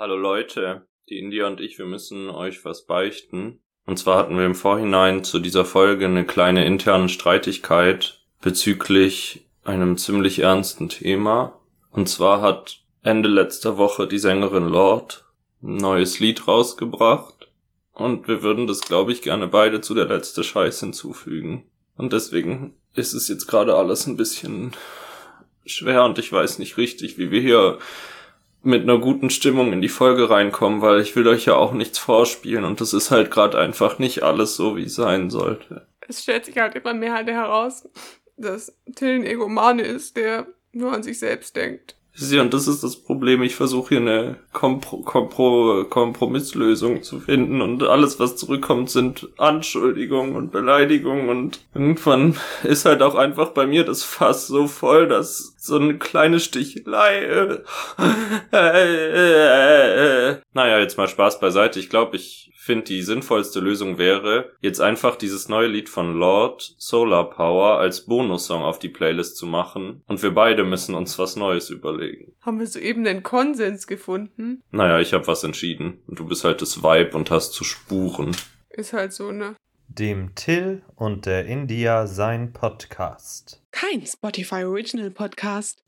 Hallo Leute, die India und ich, wir müssen euch was beichten. Und zwar hatten wir im Vorhinein zu dieser Folge eine kleine interne Streitigkeit bezüglich einem ziemlich ernsten Thema. Und zwar hat Ende letzter Woche die Sängerin Lord ein neues Lied rausgebracht. Und wir würden das, glaube ich, gerne beide zu der letzte Scheiß hinzufügen. Und deswegen ist es jetzt gerade alles ein bisschen schwer und ich weiß nicht richtig, wie wir hier mit einer guten Stimmung in die Folge reinkommen, weil ich will euch ja auch nichts vorspielen und das ist halt gerade einfach nicht alles so, wie es sein sollte. Es stellt sich halt immer mehr heraus, dass Till ein Egomane ist, der nur an sich selbst denkt. Ja, und das ist das Problem. Ich versuche hier eine Kompro Kompro Kompromisslösung zu finden und alles, was zurückkommt, sind Anschuldigungen und Beleidigungen und irgendwann ist halt auch einfach bei mir das Fass so voll, dass so eine kleine Stichelei. Äh, äh, äh, naja, jetzt mal Spaß beiseite. Ich glaube, ich finde, die sinnvollste Lösung wäre, jetzt einfach dieses neue Lied von Lord, Solar Power, als Bonussong auf die Playlist zu machen. Und wir beide müssen uns was Neues überlegen. Haben wir soeben den Konsens gefunden? Naja, ich habe was entschieden. Und du bist halt das Vibe und hast zu spuren. Ist halt so, ne? Dem Till und der India sein Podcast. Kein Spotify Original Podcast.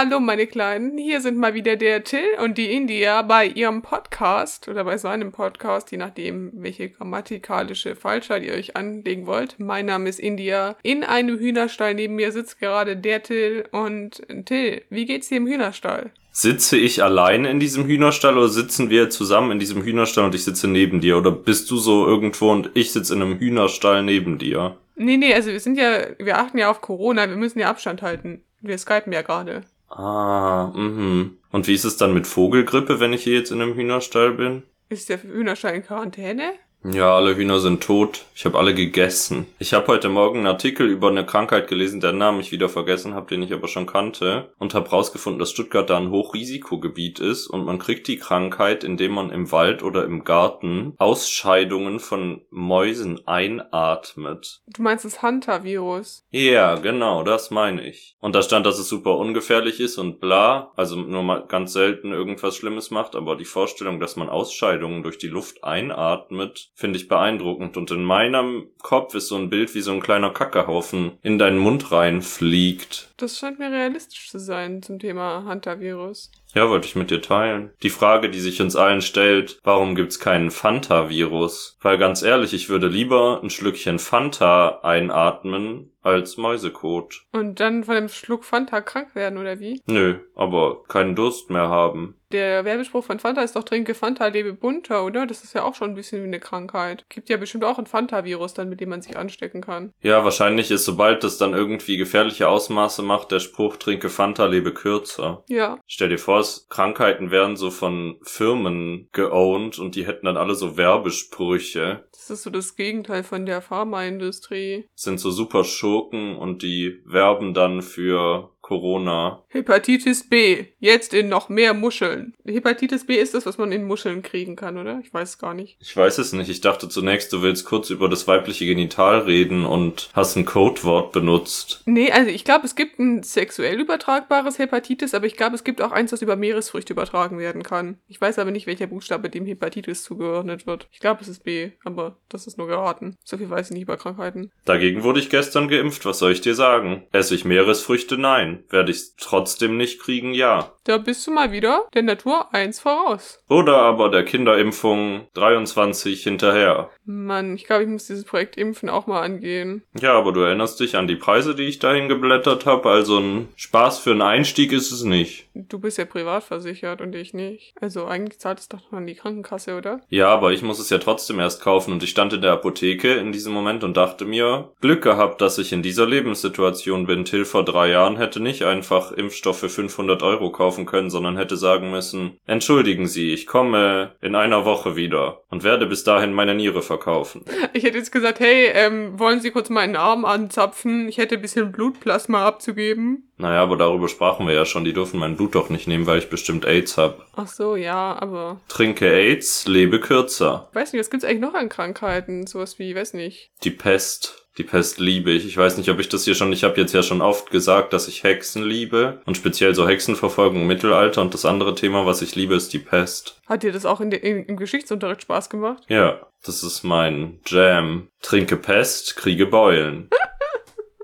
Hallo meine Kleinen, hier sind mal wieder der Till und die India bei ihrem Podcast oder bei seinem Podcast, je nachdem, welche grammatikalische Falschheit ihr euch anlegen wollt. Mein Name ist India. In einem Hühnerstall neben mir sitzt gerade der Till und Till, wie geht's dir im Hühnerstall? Sitze ich alleine in diesem Hühnerstall oder sitzen wir zusammen in diesem Hühnerstall und ich sitze neben dir? Oder bist du so irgendwo und ich sitze in einem Hühnerstall neben dir? Nee, nee, also wir sind ja, wir achten ja auf Corona, wir müssen ja Abstand halten. Wir skypen ja gerade. Ah, mhm. Und wie ist es dann mit Vogelgrippe, wenn ich hier jetzt in einem Hühnerstall bin? Ist der Hühnerstall in Quarantäne? Ja, alle Hühner sind tot. Ich habe alle gegessen. Ich habe heute Morgen einen Artikel über eine Krankheit gelesen, deren Namen ich wieder vergessen habe, den ich aber schon kannte, und habe rausgefunden, dass Stuttgart da ein Hochrisikogebiet ist und man kriegt die Krankheit, indem man im Wald oder im Garten Ausscheidungen von Mäusen einatmet. Du meinst das Hunter-Virus? Ja, genau, das meine ich. Und da stand, dass es super ungefährlich ist und bla, also nur mal ganz selten irgendwas Schlimmes macht, aber die Vorstellung, dass man Ausscheidungen durch die Luft einatmet, finde ich beeindruckend. Und in meinem Kopf ist so ein Bild, wie so ein kleiner Kackehaufen in deinen Mund reinfliegt. Das scheint mir realistisch zu sein zum Thema Hunter-Virus. Ja, wollte ich mit dir teilen. Die Frage, die sich uns allen stellt, warum gibt's keinen Fanta-Virus? Weil ganz ehrlich, ich würde lieber ein Schlückchen Fanta einatmen als Mäusekot. Und dann von dem Schluck Fanta krank werden, oder wie? Nö, aber keinen Durst mehr haben. Der Werbespruch von Fanta ist doch trinke Fanta, lebe bunter, oder? Das ist ja auch schon ein bisschen wie eine Krankheit. Gibt ja bestimmt auch ein Fanta-Virus dann, mit dem man sich anstecken kann. Ja, wahrscheinlich ist, sobald das dann irgendwie gefährliche Ausmaße macht, der Spruch trinke Fanta, lebe kürzer. Ja. Stell dir vor, Krankheiten werden so von Firmen geowned und die hätten dann alle so Werbesprüche. Das ist so das Gegenteil von der Pharmaindustrie. Sind so super Schurken und die werben dann für Corona. Hepatitis B. Jetzt in noch mehr Muscheln. Hepatitis B ist das, was man in Muscheln kriegen kann, oder? Ich weiß es gar nicht. Ich weiß es nicht. Ich dachte zunächst, du willst kurz über das weibliche Genital reden und hast ein Codewort benutzt. Nee, also ich glaube, es gibt ein sexuell übertragbares Hepatitis, aber ich glaube, es gibt auch eins, das über Meeresfrüchte übertragen werden kann. Ich weiß aber nicht, welcher Buchstabe dem Hepatitis zugeordnet wird. Ich glaube, es ist B, aber das ist nur geraten. So viel weiß ich nicht über Krankheiten. Dagegen wurde ich gestern geimpft. Was soll ich dir sagen? Esse ich Meeresfrüchte? Nein. Werde ich trotzdem nicht kriegen? Ja. Da bist du mal wieder der Natur 1 voraus. Oder aber der Kinderimpfung 23 hinterher. Mann, ich glaube, ich muss dieses Projekt Impfen auch mal angehen. Ja, aber du erinnerst dich an die Preise, die ich dahin geblättert habe. Also ein Spaß für einen Einstieg ist es nicht. Du bist ja privat versichert und ich nicht. Also eigentlich zahlt es doch noch an die Krankenkasse, oder? Ja, aber ich muss es ja trotzdem erst kaufen und ich stand in der Apotheke in diesem Moment und dachte mir, Glück gehabt, dass ich in dieser Lebenssituation bin. Till vor drei Jahren hätte nicht einfach Impfstoff für 500 Euro kaufen können, sondern hätte sagen müssen, entschuldigen Sie, ich komme in einer Woche wieder und werde bis dahin meine Niere verkaufen. Ich hätte jetzt gesagt, hey, ähm, wollen Sie kurz meinen Arm anzapfen? Ich hätte ein bisschen Blutplasma abzugeben. Naja, aber darüber sprachen wir ja schon. Die dürfen mein Blut doch nicht nehmen, weil ich bestimmt AIDS hab. Ach so, ja, aber... Trinke AIDS, lebe kürzer. Weiß nicht, was gibt's eigentlich noch an Krankheiten? Sowas wie, weiß nicht. Die Pest. Die Pest liebe ich. Ich weiß nicht, ob ich das hier schon, ich habe jetzt ja schon oft gesagt, dass ich Hexen liebe und speziell so Hexenverfolgung im Mittelalter und das andere Thema, was ich liebe, ist die Pest. Hat dir das auch in de, in, im Geschichtsunterricht Spaß gemacht? Ja, das ist mein Jam. Trinke Pest, kriege Beulen.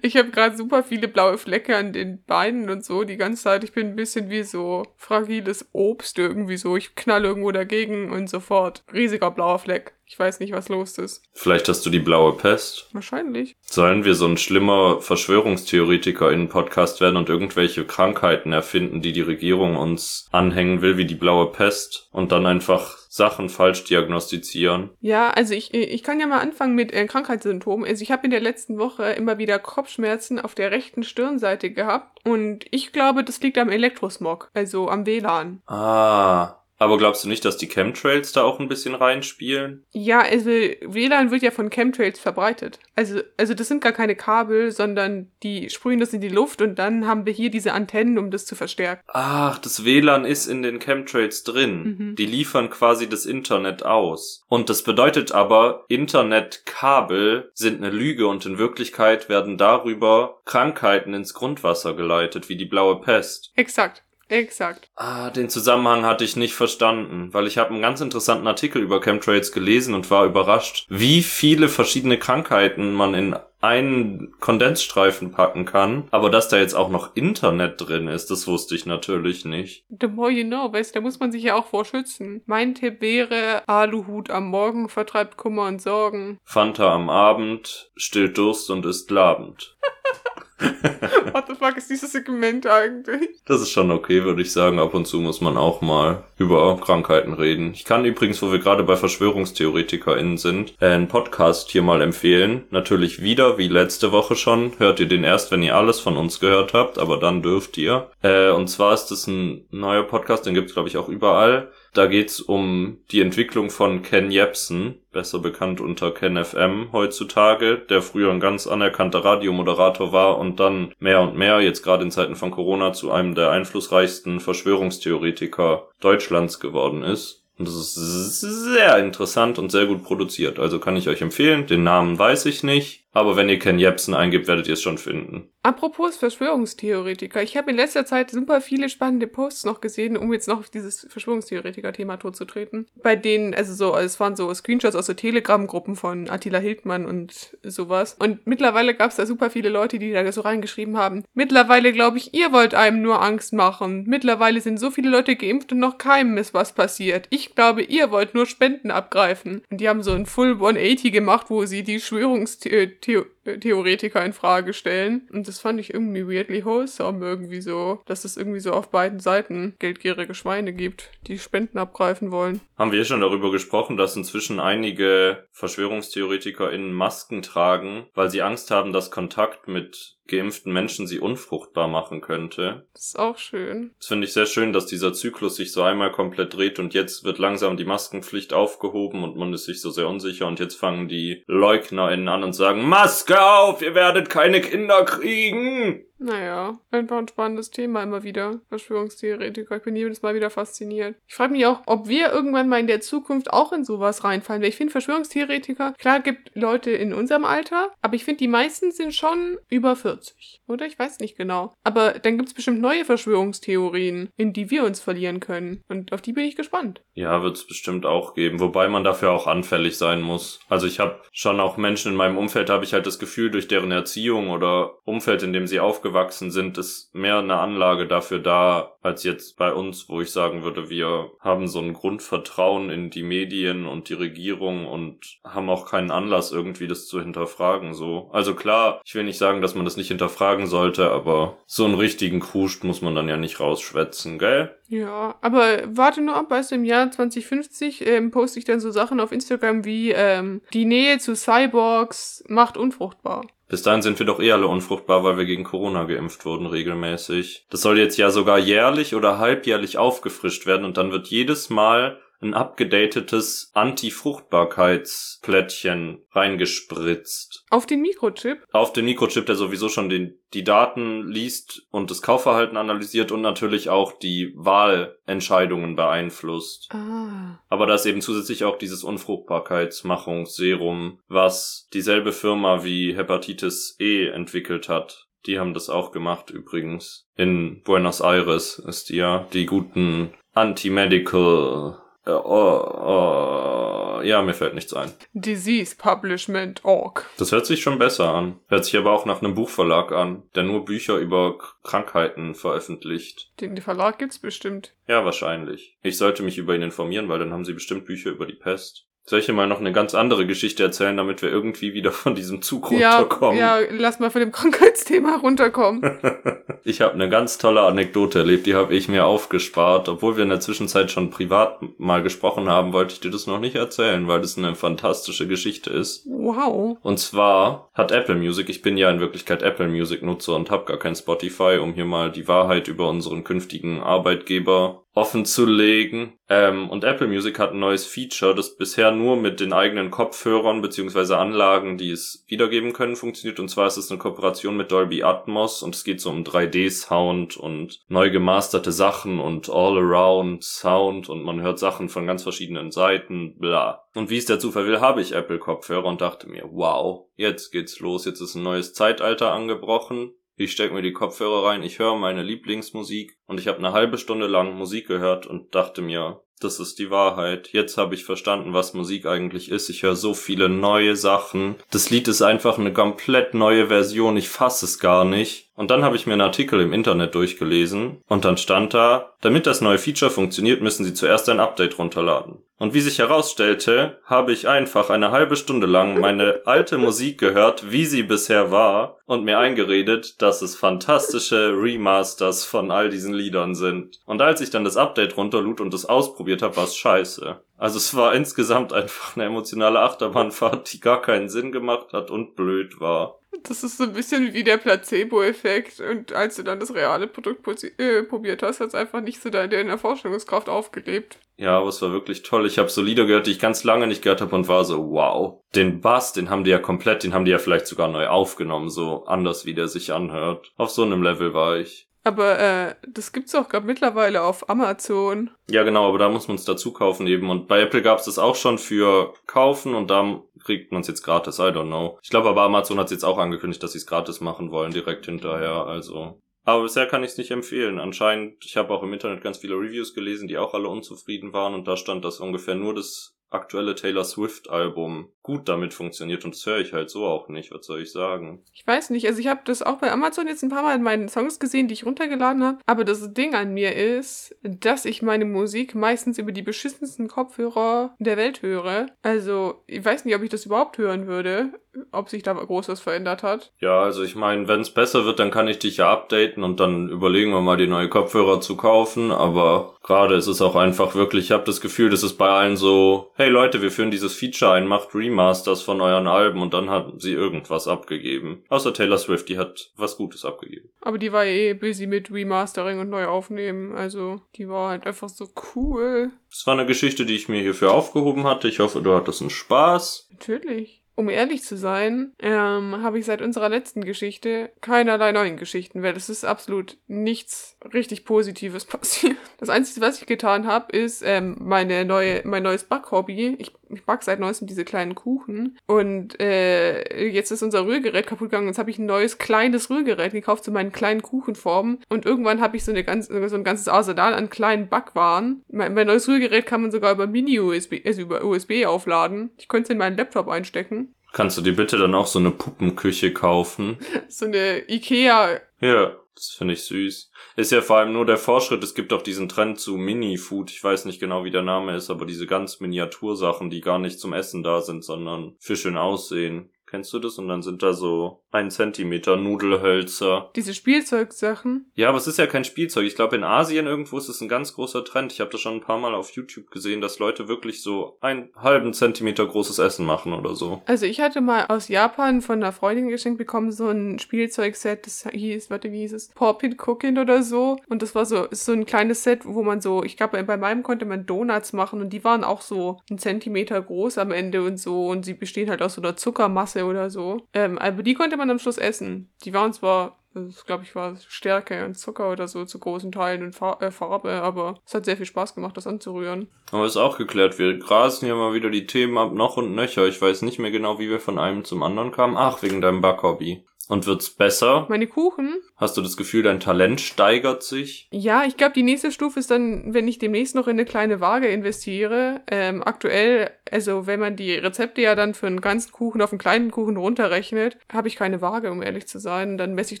Ich habe gerade super viele blaue Flecke an den Beinen und so die ganze Zeit. Ich bin ein bisschen wie so fragiles Obst irgendwie so. Ich knall irgendwo dagegen und sofort riesiger blauer Fleck. Ich weiß nicht, was los ist. Vielleicht hast du die blaue Pest. Wahrscheinlich. Sollen wir so ein schlimmer Verschwörungstheoretiker in Podcast werden und irgendwelche Krankheiten erfinden, die die Regierung uns anhängen will, wie die blaue Pest und dann einfach Sachen falsch diagnostizieren? Ja, also ich, ich kann ja mal anfangen mit äh, Krankheitssymptomen. Also ich habe in der letzten Woche immer wieder Kopfschmerzen auf der rechten Stirnseite gehabt und ich glaube, das liegt am Elektrosmog, also am WLAN. Ah, aber glaubst du nicht, dass die Chemtrails da auch ein bisschen reinspielen? Ja, also WLAN wird ja von Chemtrails verbreitet. Also, also das sind gar keine Kabel, sondern die sprühen das in die Luft und dann haben wir hier diese Antennen, um das zu verstärken. Ach, das WLAN ist in den Chemtrails drin. Mhm. Die liefern quasi das Internet aus. Und das bedeutet aber, Internetkabel sind eine Lüge und in Wirklichkeit werden darüber Krankheiten ins Grundwasser geleitet, wie die blaue Pest. Exakt. Exakt. Ah, den Zusammenhang hatte ich nicht verstanden, weil ich habe einen ganz interessanten Artikel über Chemtrails gelesen und war überrascht, wie viele verschiedene Krankheiten man in einen Kondensstreifen packen kann. Aber dass da jetzt auch noch Internet drin ist, das wusste ich natürlich nicht. The more you know, weißt du, da muss man sich ja auch vor schützen. Mein Tipp wäre, Aluhut am Morgen vertreibt Kummer und Sorgen. Fanta am Abend, stillt Durst und ist labend. What the fuck ist dieses Segment eigentlich? Das ist schon okay, würde ich sagen. Ab und zu muss man auch mal über Krankheiten reden. Ich kann übrigens, wo wir gerade bei VerschwörungstheoretikerInnen sind, einen Podcast hier mal empfehlen. Natürlich wieder, wie letzte Woche schon. Hört ihr den erst, wenn ihr alles von uns gehört habt, aber dann dürft ihr. Äh, und zwar ist es ein neuer Podcast, den gibt's glaube ich auch überall. Da geht's um die Entwicklung von Ken Jebsen, besser bekannt unter Ken FM heutzutage, der früher ein ganz anerkannter Radiomoderator war und dann mehr und mehr, jetzt gerade in Zeiten von Corona, zu einem der einflussreichsten Verschwörungstheoretiker Deutschlands geworden ist. Und das ist sehr interessant und sehr gut produziert. Also kann ich euch empfehlen. Den Namen weiß ich nicht. Aber wenn ihr Ken Jebsen eingibt, werdet ihr es schon finden. Apropos Verschwörungstheoretiker, ich habe in letzter Zeit super viele spannende Posts noch gesehen, um jetzt noch auf dieses Verschwörungstheoretiker-Thema totzutreten. Bei denen, also so, es waren so Screenshots aus so Telegram-Gruppen von Attila Hildmann und sowas. Und mittlerweile gab es da super viele Leute, die da so reingeschrieben haben. Mittlerweile glaube ich, ihr wollt einem nur Angst machen. Mittlerweile sind so viele Leute geimpft und noch keinem ist was passiert. Ich glaube, ihr wollt nur Spenden abgreifen. Und die haben so ein Full 180 gemacht, wo sie die Schwörungstheorie to Theoretiker in Frage stellen. Und das fand ich irgendwie weirdly wholesome irgendwie so, dass es irgendwie so auf beiden Seiten geldgierige Schweine gibt, die Spenden abgreifen wollen. Haben wir schon darüber gesprochen, dass inzwischen einige VerschwörungstheoretikerInnen Masken tragen, weil sie Angst haben, dass Kontakt mit geimpften Menschen sie unfruchtbar machen könnte. Das ist auch schön. Das finde ich sehr schön, dass dieser Zyklus sich so einmal komplett dreht und jetzt wird langsam die Maskenpflicht aufgehoben und man ist sich so sehr unsicher und jetzt fangen die LeugnerInnen an und sagen, Maske auf, ihr werdet keine Kinder kriegen. Naja, einfach ein spannendes Thema immer wieder. Verschwörungstheoretiker. Ich bin jedes Mal wieder fasziniert. Ich frage mich auch, ob wir irgendwann mal in der Zukunft auch in sowas reinfallen. Weil ich finde Verschwörungstheoretiker, klar gibt Leute in unserem Alter, aber ich finde die meisten sind schon über 40. Oder? Ich weiß nicht genau. Aber dann gibt es bestimmt neue Verschwörungstheorien, in die wir uns verlieren können. Und auf die bin ich gespannt. Ja, wird es bestimmt auch geben. Wobei man dafür auch anfällig sein muss. Also ich habe schon auch Menschen in meinem Umfeld, habe ich halt das Gefühl, durch deren Erziehung oder Umfeld, in dem sie aufgewachsen sind, ist mehr eine Anlage dafür da, als jetzt bei uns, wo ich sagen würde, wir haben so ein Grundvertrauen in die Medien und die Regierung und haben auch keinen Anlass, irgendwie das zu hinterfragen, so. Also klar, ich will nicht sagen, dass man das nicht hinterfragen sollte, aber so einen richtigen Kruscht muss man dann ja nicht rausschwätzen, gell? Ja, aber warte nur ab, weißt du, im Jahr 2050 ähm, poste ich dann so Sachen auf Instagram wie ähm, die Nähe zu Cyborgs macht unfruchtbar. Bis dahin sind wir doch eh alle unfruchtbar, weil wir gegen Corona geimpft wurden regelmäßig. Das soll jetzt ja sogar jährlich oder halbjährlich aufgefrischt werden und dann wird jedes Mal ein abgedatetes Anti-Fruchtbarkeitsplättchen reingespritzt. Auf den Mikrochip? Auf den Mikrochip, der sowieso schon den, die Daten liest und das Kaufverhalten analysiert und natürlich auch die Wahlentscheidungen beeinflusst. Ah. Aber da ist eben zusätzlich auch dieses Unfruchtbarkeitsmachungsserum, was dieselbe Firma wie Hepatitis E entwickelt hat. Die haben das auch gemacht übrigens. In Buenos Aires ist die ja die guten Anti-Medical. Äh, oh, oh, ja, mir fällt nichts ein. Disease Publishment Org. Das hört sich schon besser an. Hört sich aber auch nach einem Buchverlag an, der nur Bücher über K Krankheiten veröffentlicht. Den Verlag gibt's bestimmt. Ja, wahrscheinlich. Ich sollte mich über ihn informieren, weil dann haben sie bestimmt Bücher über die Pest. Soll ich dir mal noch eine ganz andere Geschichte erzählen, damit wir irgendwie wieder von diesem Zug Ja, runterkommen? ja, lass mal von dem Krankheitsthema runterkommen. Ich habe eine ganz tolle Anekdote erlebt, die habe ich mir aufgespart. Obwohl wir in der Zwischenzeit schon privat mal gesprochen haben, wollte ich dir das noch nicht erzählen, weil das eine fantastische Geschichte ist. Wow. Und zwar hat Apple Music, ich bin ja in Wirklichkeit Apple Music Nutzer und habe gar kein Spotify, um hier mal die Wahrheit über unseren künftigen Arbeitgeber offen zu legen. Ähm, und Apple Music hat ein neues Feature, das bisher nur mit den eigenen Kopfhörern beziehungsweise Anlagen, die es wiedergeben können, funktioniert. Und zwar ist es eine Kooperation mit Dolby Atmos und es geht so um 3D-Sound und neu gemasterte Sachen und All-Around-Sound und man hört Sachen von ganz verschiedenen Seiten, bla. Und wie es der Zufall will, habe ich Apple-Kopfhörer und dachte mir, wow, jetzt geht's los, jetzt ist ein neues Zeitalter angebrochen. Ich stecke mir die Kopfhörer rein, ich höre meine Lieblingsmusik und ich habe eine halbe Stunde lang Musik gehört und dachte mir, das ist die Wahrheit. Jetzt habe ich verstanden, was Musik eigentlich ist. Ich höre so viele neue Sachen. Das Lied ist einfach eine komplett neue Version. Ich fasse es gar nicht. Und dann habe ich mir einen Artikel im Internet durchgelesen und dann stand da, damit das neue Feature funktioniert, müssen Sie zuerst ein Update runterladen. Und wie sich herausstellte, habe ich einfach eine halbe Stunde lang meine alte Musik gehört, wie sie bisher war, und mir eingeredet, dass es fantastische Remasters von all diesen Liedern sind. Und als ich dann das Update runterlud und es ausprobiert habe, war es scheiße. Also es war insgesamt einfach eine emotionale Achterbahnfahrt, die gar keinen Sinn gemacht hat und blöd war. Das ist so ein bisschen wie der Placebo-Effekt. Und als du dann das reale Produkt äh, probiert hast, hat es einfach nicht so deine Vorstellungskraft aufgelebt. Ja, aber es war wirklich toll. Ich habe so Lieder gehört, die ich ganz lange nicht gehört habe und war so, wow. Den Bass, den haben die ja komplett, den haben die ja vielleicht sogar neu aufgenommen, so anders wie der sich anhört. Auf so einem Level war ich. Aber äh, das gibt's auch gerade mittlerweile auf Amazon. Ja, genau, aber da muss man es dazu kaufen eben. Und bei Apple gab es das auch schon für kaufen und da kriegt man es jetzt gratis. I don't know. Ich glaube aber Amazon hat jetzt auch angekündigt, dass sie es gratis machen wollen, direkt hinterher. Also. Aber bisher kann ich es nicht empfehlen. Anscheinend, ich habe auch im Internet ganz viele Reviews gelesen, die auch alle unzufrieden waren und da stand, dass ungefähr nur das aktuelle Taylor Swift Album gut damit funktioniert und das höre ich halt so auch nicht, was soll ich sagen? Ich weiß nicht, also ich habe das auch bei Amazon jetzt ein paar Mal in meinen Songs gesehen, die ich runtergeladen habe. Aber das Ding an mir ist, dass ich meine Musik meistens über die beschissensten Kopfhörer der Welt höre. Also ich weiß nicht, ob ich das überhaupt hören würde, ob sich da groß was verändert hat. Ja, also ich meine, wenn es besser wird, dann kann ich dich ja updaten und dann überlegen wir mal, die neue Kopfhörer zu kaufen. Aber gerade ist es auch einfach wirklich, ich habe das Gefühl, das ist bei allen so, hey Leute, wir führen dieses Feature ein, macht Remasters von euren Alben und dann hat sie irgendwas abgegeben. Außer Taylor Swift, die hat was Gutes abgegeben. Aber die war eh busy mit Remastering und neu aufnehmen. Also die war halt einfach so cool. Das war eine Geschichte, die ich mir hierfür aufgehoben hatte. Ich hoffe, du hattest einen Spaß. Natürlich. Um ehrlich zu sein, ähm, habe ich seit unserer letzten Geschichte keinerlei neuen Geschichten, weil es ist absolut nichts richtig Positives passiert. Das Einzige, was ich getan habe, ist ähm, meine neue, mein neues Backhobby. Ich, ich back seit neuestem diese kleinen Kuchen. Und äh, jetzt ist unser Rührgerät kaputt gegangen. Jetzt habe ich ein neues kleines Rührgerät gekauft zu meinen kleinen Kuchenformen. Und irgendwann habe ich so, eine ganz, so ein ganzes Arsenal an kleinen Backwaren. Mein, mein neues Rührgerät kann man sogar über Mini-USB, also über USB aufladen. Ich könnte es in meinen Laptop einstecken. Kannst du dir bitte dann auch so eine Puppenküche kaufen? So eine Ikea. Ja, das finde ich süß. Ist ja vor allem nur der Fortschritt. Es gibt auch diesen Trend zu Mini-Food. Ich weiß nicht genau, wie der Name ist, aber diese ganz Miniatursachen, die gar nicht zum Essen da sind, sondern für schön aussehen. Kennst du das? Und dann sind da so ein Zentimeter Nudelhölzer. Diese Spielzeugsachen. Ja, aber es ist ja kein Spielzeug. Ich glaube, in Asien irgendwo ist es ein ganz großer Trend. Ich habe das schon ein paar Mal auf YouTube gesehen, dass Leute wirklich so einen halben Zentimeter großes Essen machen oder so. Also ich hatte mal aus Japan von einer Freundin geschenkt bekommen, so ein Spielzeugset, das hieß, warte, wie hieß es? Paw Pit Cooking oder so. Und das war so, ist so ein kleines Set, wo man so, ich glaube, bei meinem konnte man Donuts machen und die waren auch so einen Zentimeter groß am Ende und so und sie bestehen halt aus so einer Zuckermasse oder so. Ähm, aber die konnte man am Schluss essen. Die waren zwar glaube ich war Stärke und Zucker oder so zu großen Teilen und äh, Farbe, aber es hat sehr viel Spaß gemacht, das anzurühren. Aber ist auch geklärt, wir grasen hier mal wieder die Themen ab noch und nöcher. Ich weiß nicht mehr genau, wie wir von einem zum anderen kamen. Ach, wegen deinem Backhobby. Und wird's besser? Meine Kuchen? Hast du das Gefühl, dein Talent steigert sich? Ja, ich glaube, die nächste Stufe ist dann, wenn ich demnächst noch in eine kleine Waage investiere. Ähm, aktuell, also wenn man die Rezepte ja dann für einen ganzen Kuchen auf einen kleinen Kuchen runterrechnet, habe ich keine Waage, um ehrlich zu sein. Dann messe ich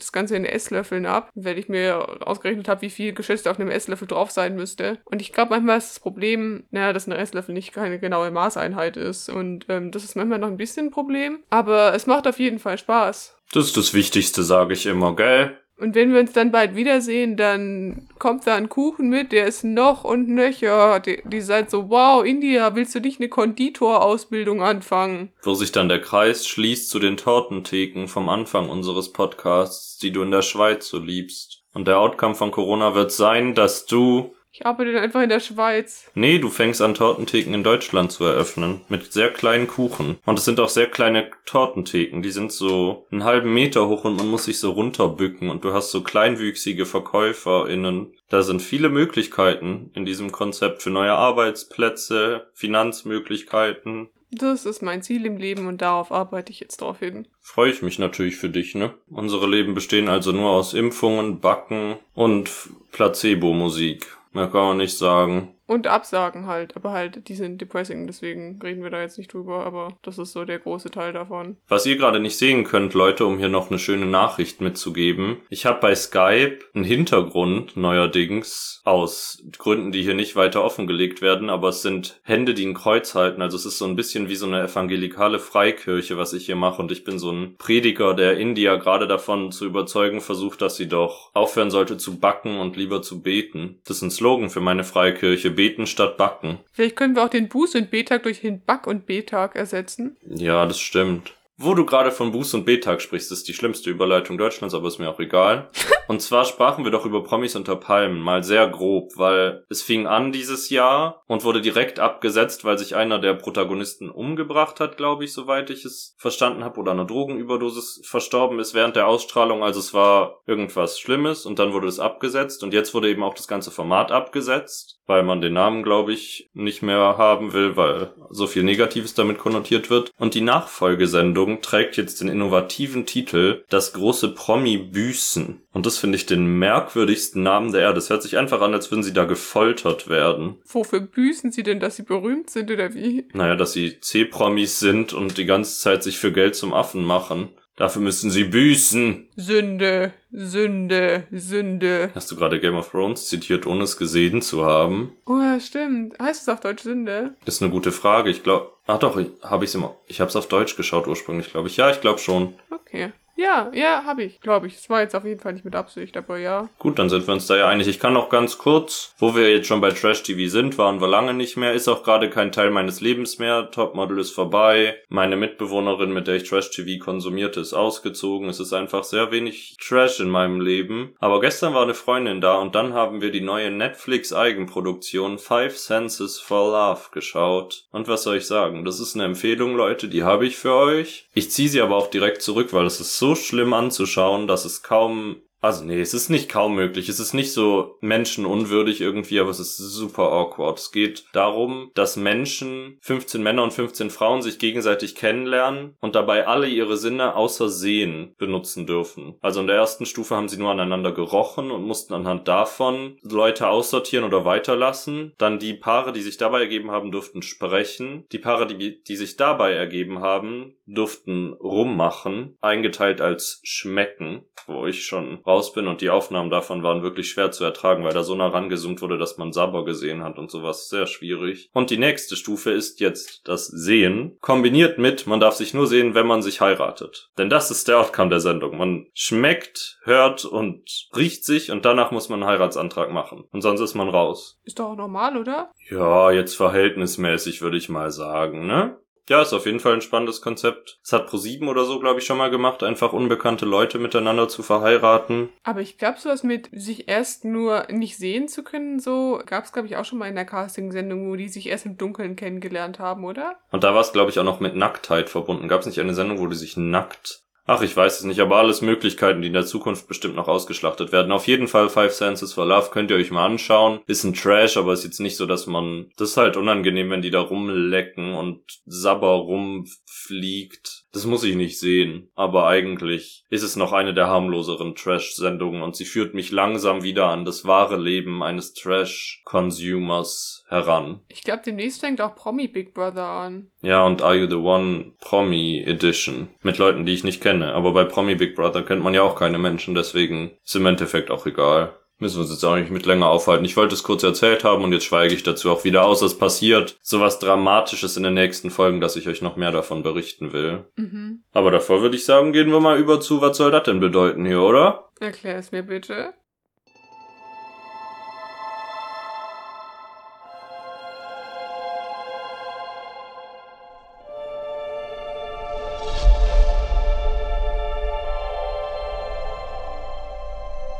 das Ganze in Esslöffeln ab, weil ich mir ausgerechnet habe, wie viel geschätzt auf einem Esslöffel drauf sein müsste. Und ich glaube, manchmal ist das Problem, naja, dass ein Esslöffel nicht keine genaue Maßeinheit ist. Und ähm, das ist manchmal noch ein bisschen ein Problem. Aber es macht auf jeden Fall Spaß. Das ist das Wichtigste, sage ich immer, gell? Und wenn wir uns dann bald wiedersehen, dann kommt da ein Kuchen mit, der ist noch und nöcher. Die, die seid so, wow, India, willst du nicht eine Konditorausbildung anfangen? Wo sich dann der Kreis schließt zu den Tortentheken vom Anfang unseres Podcasts, die du in der Schweiz so liebst. Und der Outcome von Corona wird sein, dass du ich arbeite dann einfach in der Schweiz. Nee, du fängst an, Tortentheken in Deutschland zu eröffnen. Mit sehr kleinen Kuchen. Und es sind auch sehr kleine Tortentheken. Die sind so einen halben Meter hoch und man muss sich so runterbücken. Und du hast so kleinwüchsige VerkäuferInnen. Da sind viele Möglichkeiten in diesem Konzept für neue Arbeitsplätze, Finanzmöglichkeiten. Das ist mein Ziel im Leben und darauf arbeite ich jetzt drauf hin. Freue ich mich natürlich für dich, ne? Unsere Leben bestehen also nur aus Impfungen, Backen und Placebo-Musik. Mehr kann man nicht sagen. Und Absagen halt, aber halt, die sind depressing, deswegen reden wir da jetzt nicht drüber, aber das ist so der große Teil davon. Was ihr gerade nicht sehen könnt, Leute, um hier noch eine schöne Nachricht mitzugeben. Ich habe bei Skype einen Hintergrund neuerdings aus Gründen, die hier nicht weiter offengelegt werden, aber es sind Hände, die ein Kreuz halten. Also es ist so ein bisschen wie so eine evangelikale Freikirche, was ich hier mache und ich bin so ein Prediger, der India gerade davon zu überzeugen versucht, dass sie doch aufhören sollte zu backen und lieber zu beten. Das ist ein Slogan für meine Freikirche beten statt backen. Vielleicht können wir auch den Buß- und Betag durch den Back- und Betag ersetzen. Ja, das stimmt. Wo du gerade von Buß- und Betag sprichst, ist die schlimmste Überleitung Deutschlands, aber ist mir auch egal. und zwar sprachen wir doch über Promis unter Palmen, mal sehr grob, weil es fing an dieses Jahr und wurde direkt abgesetzt, weil sich einer der Protagonisten umgebracht hat, glaube ich, soweit ich es verstanden habe, oder eine Drogenüberdosis verstorben ist während der Ausstrahlung. Also es war irgendwas Schlimmes und dann wurde es abgesetzt und jetzt wurde eben auch das ganze Format abgesetzt, weil man den Namen, glaube ich, nicht mehr haben will, weil so viel Negatives damit konnotiert wird. Und die Nachfolgesendung trägt jetzt den innovativen Titel Das große Promi-Büßen. Und das finde ich den merkwürdigsten Namen der Erde. Das hört sich einfach an, als würden sie da gefoltert werden. Wofür büßen sie denn, dass sie berühmt sind oder wie? Naja, dass sie C-Promis sind und die ganze Zeit sich für Geld zum Affen machen. Dafür müssen sie büßen. Sünde, Sünde, Sünde. Hast du gerade Game of Thrones zitiert, ohne es gesehen zu haben? Oh ja, stimmt. Heißt es auf Deutsch Sünde? Das ist eine gute Frage. Ich glaube, ah doch, habe ich es immer. Ich habe es auf Deutsch geschaut ursprünglich, glaube ich. Ja, ich glaube schon. Okay. Ja, ja, habe ich, glaube ich. Es war jetzt auf jeden Fall nicht mit Absicht, aber ja. Gut, dann sind wir uns da ja einig. Ich kann noch ganz kurz, wo wir jetzt schon bei Trash TV sind, waren wir lange nicht mehr, ist auch gerade kein Teil meines Lebens mehr. Topmodel ist vorbei. Meine Mitbewohnerin, mit der ich Trash TV konsumierte, ist ausgezogen. Es ist einfach sehr wenig Trash in meinem Leben. Aber gestern war eine Freundin da und dann haben wir die neue Netflix Eigenproduktion Five Senses for Love geschaut. Und was soll ich sagen? Das ist eine Empfehlung, Leute, die habe ich für euch. Ich ziehe sie aber auch direkt zurück, weil es ist so schlimm anzuschauen, dass es kaum also nee, es ist nicht kaum möglich. Es ist nicht so menschenunwürdig irgendwie, aber es ist super awkward. Es geht darum, dass Menschen, 15 Männer und 15 Frauen, sich gegenseitig kennenlernen und dabei alle ihre Sinne außer Sehen benutzen dürfen. Also in der ersten Stufe haben sie nur aneinander gerochen und mussten anhand davon Leute aussortieren oder weiterlassen. Dann die Paare, die sich dabei ergeben haben, durften sprechen. Die Paare, die, die sich dabei ergeben haben, durften rummachen, eingeteilt als schmecken, wo ich schon raus bin und die Aufnahmen davon waren wirklich schwer zu ertragen, weil da so nah rangezoomt wurde, dass man Sabber gesehen hat und sowas. Sehr schwierig. Und die nächste Stufe ist jetzt das Sehen, kombiniert mit, man darf sich nur sehen, wenn man sich heiratet. Denn das ist der Outcome der Sendung. Man schmeckt, hört und riecht sich und danach muss man einen Heiratsantrag machen. Und sonst ist man raus. Ist doch auch normal, oder? Ja, jetzt verhältnismäßig würde ich mal sagen, ne? Ja, ist auf jeden Fall ein spannendes Konzept. Es hat Pro7 oder so, glaube ich, schon mal gemacht, einfach unbekannte Leute miteinander zu verheiraten. Aber ich glaube, sowas mit sich erst nur nicht sehen zu können, so gab es, glaube ich, auch schon mal in der Casting-Sendung, wo die sich erst im Dunkeln kennengelernt haben, oder? Und da war es, glaube ich, auch noch mit Nacktheit verbunden. Gab es nicht eine Sendung, wo die sich nackt Ach, ich weiß es nicht, aber alles Möglichkeiten, die in der Zukunft bestimmt noch ausgeschlachtet werden. Auf jeden Fall Five Senses for Love könnt ihr euch mal anschauen. Ist ein Trash, aber ist jetzt nicht so, dass man, das ist halt unangenehm, wenn die da rumlecken und Sabber rumfliegt. Das muss ich nicht sehen. Aber eigentlich ist es noch eine der harmloseren Trash-Sendungen und sie führt mich langsam wieder an das wahre Leben eines Trash-Consumers heran. Ich glaube, demnächst fängt auch Promi Big Brother an. Ja, und Are You the One Promi Edition. Mit Leuten, die ich nicht kenne. Aber bei Promi Big Brother kennt man ja auch keine Menschen, deswegen ist im Endeffekt auch egal. Müssen wir uns jetzt auch nicht mit länger aufhalten. Ich wollte es kurz erzählt haben und jetzt schweige ich dazu auch wieder aus. Es passiert sowas Dramatisches in den nächsten Folgen, dass ich euch noch mehr davon berichten will. Mhm. Aber davor würde ich sagen, gehen wir mal über zu, was soll das denn bedeuten hier, oder? Erklär es mir bitte.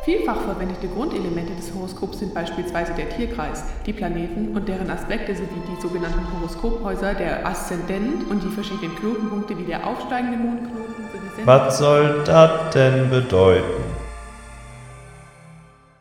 Vielfach verwendete Grundelemente des Horoskops sind beispielsweise der Tierkreis, die Planeten und deren Aspekte sowie die sogenannten Horoskophäuser, der Aszendent und die verschiedenen Knotenpunkte wie der aufsteigende Mondknoten sowie Was soll das denn bedeuten?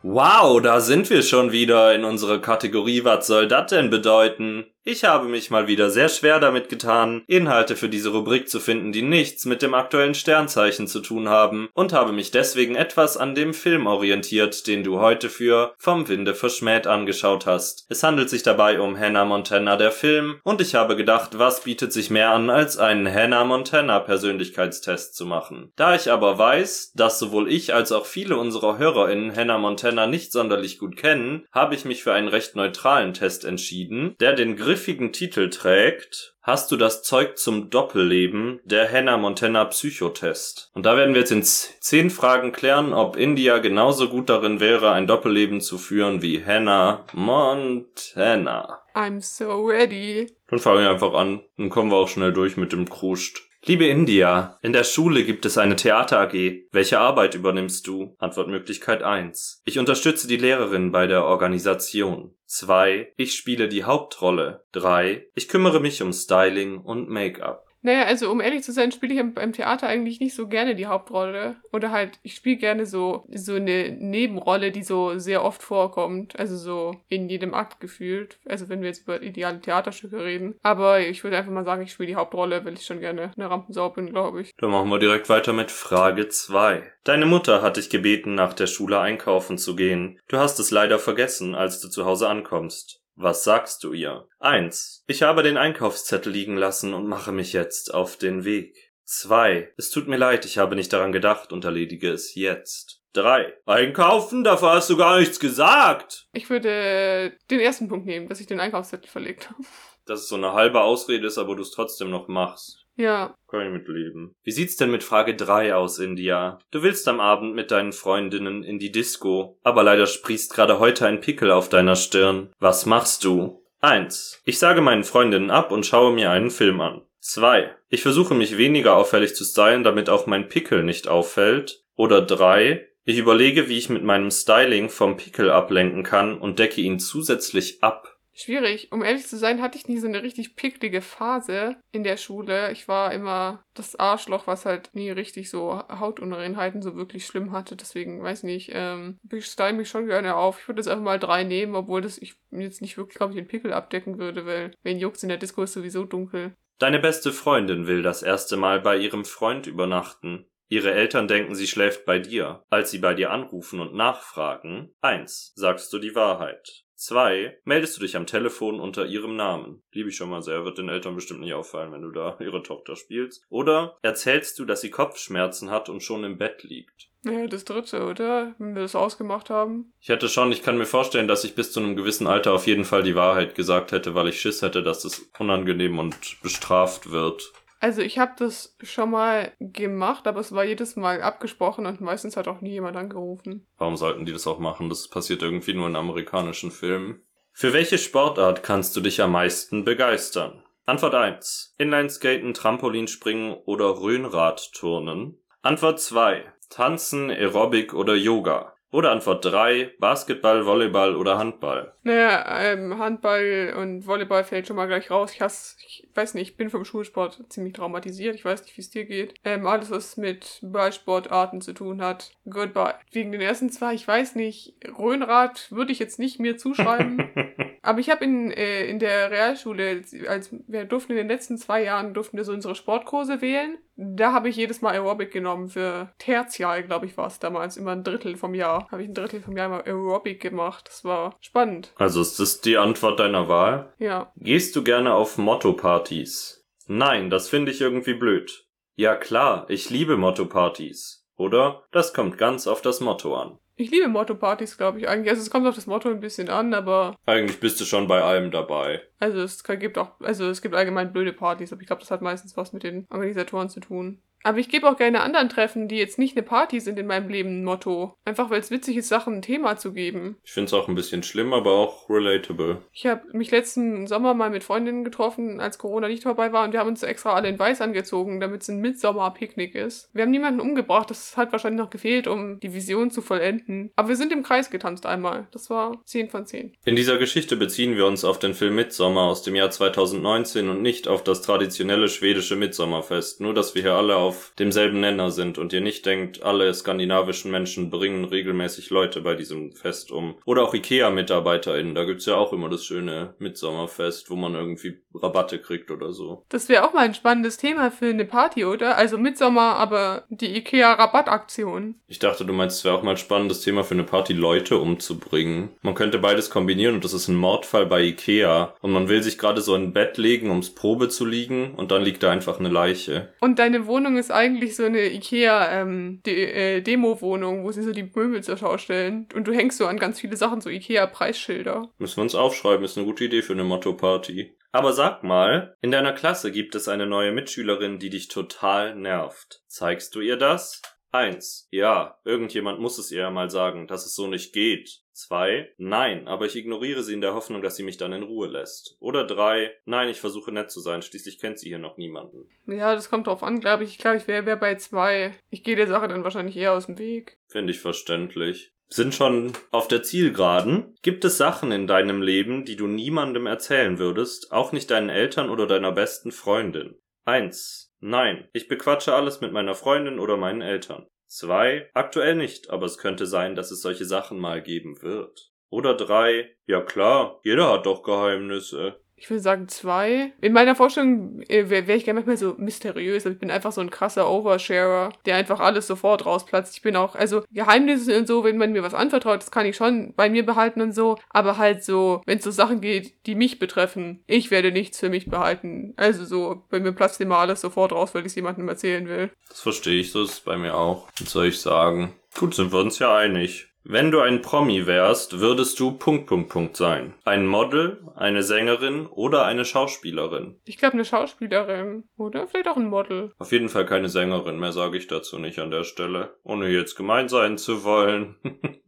Wow, da sind wir schon wieder in unserer Kategorie Was soll das denn bedeuten? Ich habe mich mal wieder sehr schwer damit getan, Inhalte für diese Rubrik zu finden, die nichts mit dem aktuellen Sternzeichen zu tun haben, und habe mich deswegen etwas an dem Film orientiert, den du heute für Vom Winde verschmäht angeschaut hast. Es handelt sich dabei um Hannah Montana der Film, und ich habe gedacht, was bietet sich mehr an, als einen Hannah Montana Persönlichkeitstest zu machen. Da ich aber weiß, dass sowohl ich als auch viele unserer HörerInnen Hannah Montana nicht sonderlich gut kennen, habe ich mich für einen recht neutralen Test entschieden, der den griffigen Titel trägt, hast du das Zeug zum Doppelleben, der Hannah Montana Psychotest. Und da werden wir jetzt in zehn Fragen klären, ob India genauso gut darin wäre, ein Doppelleben zu führen wie Hannah Montana. I'm so ready. Dann fangen wir einfach an. Dann kommen wir auch schnell durch mit dem Kruscht. Liebe India, in der Schule gibt es eine Theater AG. Welche Arbeit übernimmst du? Antwortmöglichkeit 1. Ich unterstütze die Lehrerin bei der Organisation. 2. Ich spiele die Hauptrolle. 3. Ich kümmere mich um Styling und Make-up. Naja, also um ehrlich zu sein, spiele ich im, Theater eigentlich nicht so gerne die Hauptrolle. Oder halt, ich spiele gerne so, so eine Nebenrolle, die so sehr oft vorkommt. Also so in jedem Akt gefühlt. Also wenn wir jetzt über ideale Theaterstücke reden. Aber ich würde einfach mal sagen, ich spiele die Hauptrolle, weil ich schon gerne eine Rampensau bin, glaube ich. Dann machen wir direkt weiter mit Frage 2. Deine Mutter hat dich gebeten, nach der Schule einkaufen zu gehen. Du hast es leider vergessen, als du zu Hause ankommst. Was sagst du ihr? 1. Ich habe den Einkaufszettel liegen lassen und mache mich jetzt auf den Weg. 2. Es tut mir leid, ich habe nicht daran gedacht und erledige es jetzt. 3. Einkaufen? Dafür hast du gar nichts gesagt. Ich würde den ersten Punkt nehmen, dass ich den Einkaufszettel verlegt habe. Dass es so eine halbe Ausrede ist, aber du es trotzdem noch machst. Ja, Kann ich mitleben. Wie sieht's denn mit Frage 3 aus, India? Du willst am Abend mit deinen Freundinnen in die Disco, aber leider sprießt gerade heute ein Pickel auf deiner Stirn. Was machst du? 1. Ich sage meinen Freundinnen ab und schaue mir einen Film an. 2. Ich versuche mich weniger auffällig zu stylen, damit auch mein Pickel nicht auffällt. Oder 3. Ich überlege, wie ich mit meinem Styling vom Pickel ablenken kann und decke ihn zusätzlich ab. Schwierig. Um ehrlich zu sein, hatte ich nie so eine richtig picklige Phase in der Schule. Ich war immer das Arschloch, was halt nie richtig so Hautunreinheiten so wirklich schlimm hatte. Deswegen, weiß nicht, ähm, ich style mich schon gerne auf. Ich würde jetzt einfach mal drei nehmen, obwohl das ich jetzt nicht wirklich, glaube ich, den Pickel abdecken würde, weil wen juckt's in der Disco ist sowieso dunkel. Deine beste Freundin will das erste Mal bei ihrem Freund übernachten. Ihre Eltern denken, sie schläft bei dir. Als sie bei dir anrufen und nachfragen, 1. Sagst du die Wahrheit. 2. Meldest du dich am Telefon unter ihrem Namen. Liebe ich schon mal sehr, wird den Eltern bestimmt nicht auffallen, wenn du da ihre Tochter spielst. Oder erzählst du, dass sie Kopfschmerzen hat und schon im Bett liegt. Ja, das dritte, oder? Wenn wir das ausgemacht haben. Ich hätte schon, ich kann mir vorstellen, dass ich bis zu einem gewissen Alter auf jeden Fall die Wahrheit gesagt hätte, weil ich Schiss hätte, dass es unangenehm und bestraft wird. Also ich habe das schon mal gemacht, aber es war jedes Mal abgesprochen und meistens hat auch nie jemand angerufen. Warum sollten die das auch machen? Das passiert irgendwie nur in amerikanischen Filmen. Für welche Sportart kannst du dich am meisten begeistern? Antwort 1. Inlineskaten, Trampolinspringen oder Röhnradturnen. Antwort 2. Tanzen, Aerobic oder Yoga. Oder Antwort 3, Basketball, Volleyball oder Handball. Naja, ähm, Handball und Volleyball fällt schon mal gleich raus. Ich hasse, ich weiß nicht, ich bin vom Schulsport ziemlich traumatisiert. Ich weiß nicht, wie es dir geht. Ähm, alles, was mit Ballsportarten zu tun hat. Goodbye. Wegen den ersten zwei, ich weiß nicht, Röhnrad würde ich jetzt nicht mir zuschreiben. Aber ich habe in, äh, in der Realschule, als wir durften in den letzten zwei Jahren, durften wir so unsere Sportkurse wählen. Da habe ich jedes Mal Aerobic genommen für Tertial, glaube ich, war es damals. Immer ein Drittel vom Jahr. Habe ich ein Drittel vom Jahr immer Aerobic gemacht. Das war spannend. Also ist das die Antwort deiner Wahl? Ja. Gehst du gerne auf Motto-Partys? Nein, das finde ich irgendwie blöd. Ja klar, ich liebe Motto-Partys. Oder? Das kommt ganz auf das Motto an. Ich liebe Motto-Partys, glaube ich eigentlich. Also es kommt auf das Motto ein bisschen an, aber Eigentlich bist du schon bei allem dabei. also es gibt auch, also es gibt allgemein blöde Partys, aber ich glaube, das hat meistens was mit den Organisatoren zu tun. Aber ich gebe auch gerne anderen Treffen, die jetzt nicht eine Party sind in meinem Leben, ein Motto. Einfach weil es witzig ist, Sachen ein Thema zu geben. Ich finde es auch ein bisschen schlimm, aber auch relatable. Ich habe mich letzten Sommer mal mit Freundinnen getroffen, als Corona nicht vorbei war, und wir haben uns extra alle in Weiß angezogen, damit es ein Mitsommerpicknick ist. Wir haben niemanden umgebracht, das hat wahrscheinlich noch gefehlt, um die Vision zu vollenden. Aber wir sind im Kreis getanzt einmal. Das war 10 von 10. In dieser Geschichte beziehen wir uns auf den Film Midsommer aus dem Jahr 2019 und nicht auf das traditionelle schwedische Midsommerfest. Nur, dass wir hier alle auf demselben Nenner sind und ihr nicht denkt, alle skandinavischen Menschen bringen regelmäßig Leute bei diesem Fest um. Oder auch IKEA-MitarbeiterInnen. Da gibt's ja auch immer das schöne Midsommerfest, wo man irgendwie Rabatte kriegt oder so. Das wäre auch mal ein spannendes Thema für eine Party, oder? Also Mitsommer, aber die IKEA-Rabattaktion. Ich dachte, du meinst, es wäre auch mal ein spannendes Thema für eine Party, Leute umzubringen. Man könnte beides kombinieren und das ist ein Mordfall bei Ikea. Und man will sich gerade so in ein Bett legen, ums Probe zu liegen und dann liegt da einfach eine Leiche. Und deine Wohnung ist eigentlich so eine IKEA-Demo-Wohnung, wo sie so die Möbel zur Schau stellen. Und du hängst so an ganz viele Sachen, so IKEA-Preisschilder. Müssen wir uns aufschreiben, ist eine gute Idee für eine Motto-Party. Aber sag mal, in deiner Klasse gibt es eine neue Mitschülerin, die dich total nervt. Zeigst du ihr das? Eins. Ja, irgendjemand muss es ihr ja mal sagen, dass es so nicht geht. Zwei. Nein, aber ich ignoriere sie in der Hoffnung, dass sie mich dann in Ruhe lässt. Oder drei. Nein, ich versuche nett zu sein, schließlich kennt sie hier noch niemanden. Ja, das kommt drauf an, glaube ich. Ich glaube, ich wäre wär bei zwei. Ich gehe der Sache dann wahrscheinlich eher aus dem Weg. Finde ich verständlich. Sind schon auf der Zielgeraden. Gibt es Sachen in deinem Leben, die du niemandem erzählen würdest, auch nicht deinen Eltern oder deiner besten Freundin? Eins. Nein, ich bequatsche alles mit meiner Freundin oder meinen Eltern. Zwei. Aktuell nicht, aber es könnte sein, dass es solche Sachen mal geben wird. Oder drei. Ja klar, jeder hat doch Geheimnisse. Ich würde sagen zwei. In meiner Vorstellung äh, wäre wär ich gerne manchmal so mysteriös, ich bin einfach so ein krasser Oversharer, der einfach alles sofort rausplatzt. Ich bin auch, also Geheimnisse und so, wenn man mir was anvertraut, das kann ich schon bei mir behalten und so, aber halt so, wenn es so Sachen geht, die mich betreffen, ich werde nichts für mich behalten. Also so, bei mir platzt immer alles sofort raus, weil ich es jemandem erzählen will. Das verstehe ich, so ist bei mir auch. Was soll ich sagen? Gut, sind wir uns ja einig. Wenn du ein Promi wärst, würdest du Punkt, Punkt, Punkt sein. Ein Model, eine Sängerin oder eine Schauspielerin. Ich glaube eine Schauspielerin oder vielleicht auch ein Model. Auf jeden Fall keine Sängerin, mehr sage ich dazu nicht an der Stelle. Ohne jetzt gemein sein zu wollen.